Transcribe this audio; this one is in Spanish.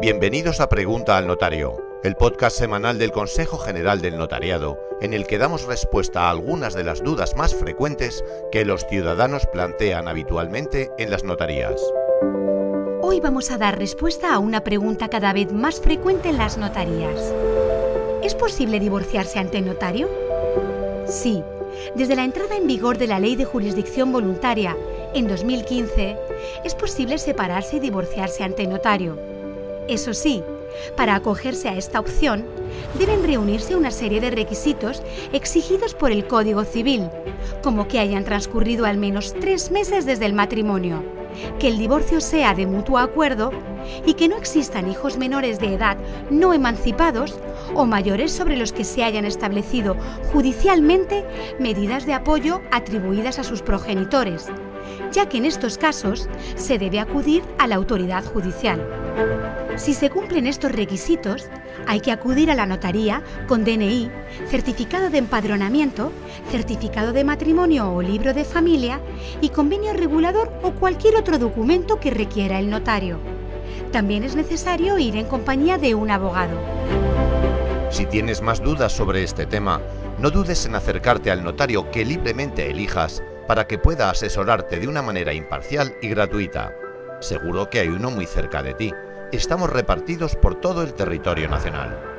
Bienvenidos a Pregunta al Notario, el podcast semanal del Consejo General del Notariado, en el que damos respuesta a algunas de las dudas más frecuentes que los ciudadanos plantean habitualmente en las notarías. Hoy vamos a dar respuesta a una pregunta cada vez más frecuente en las notarías. ¿Es posible divorciarse ante notario? Sí. Desde la entrada en vigor de la Ley de Jurisdicción Voluntaria en 2015, es posible separarse y divorciarse ante notario eso sí, para acogerse a esta opción, deben reunirse una serie de requisitos exigidos por el Código Civil, como que hayan transcurrido al menos tres meses desde el matrimonio, que el divorcio sea de mutuo acuerdo y que no existan hijos menores de edad no emancipados o mayores sobre los que se hayan establecido judicialmente medidas de apoyo atribuidas a sus progenitores, ya que en estos casos se debe acudir a la autoridad judicial. Si se cumplen estos requisitos, hay que acudir a la notaría con DNI, certificado de empadronamiento, certificado de matrimonio o libro de familia y convenio regulador o cualquier otro documento que requiera el notario. También es necesario ir en compañía de un abogado. Si tienes más dudas sobre este tema, no dudes en acercarte al notario que libremente elijas para que pueda asesorarte de una manera imparcial y gratuita. Seguro que hay uno muy cerca de ti. Estamos repartidos por todo el territorio nacional.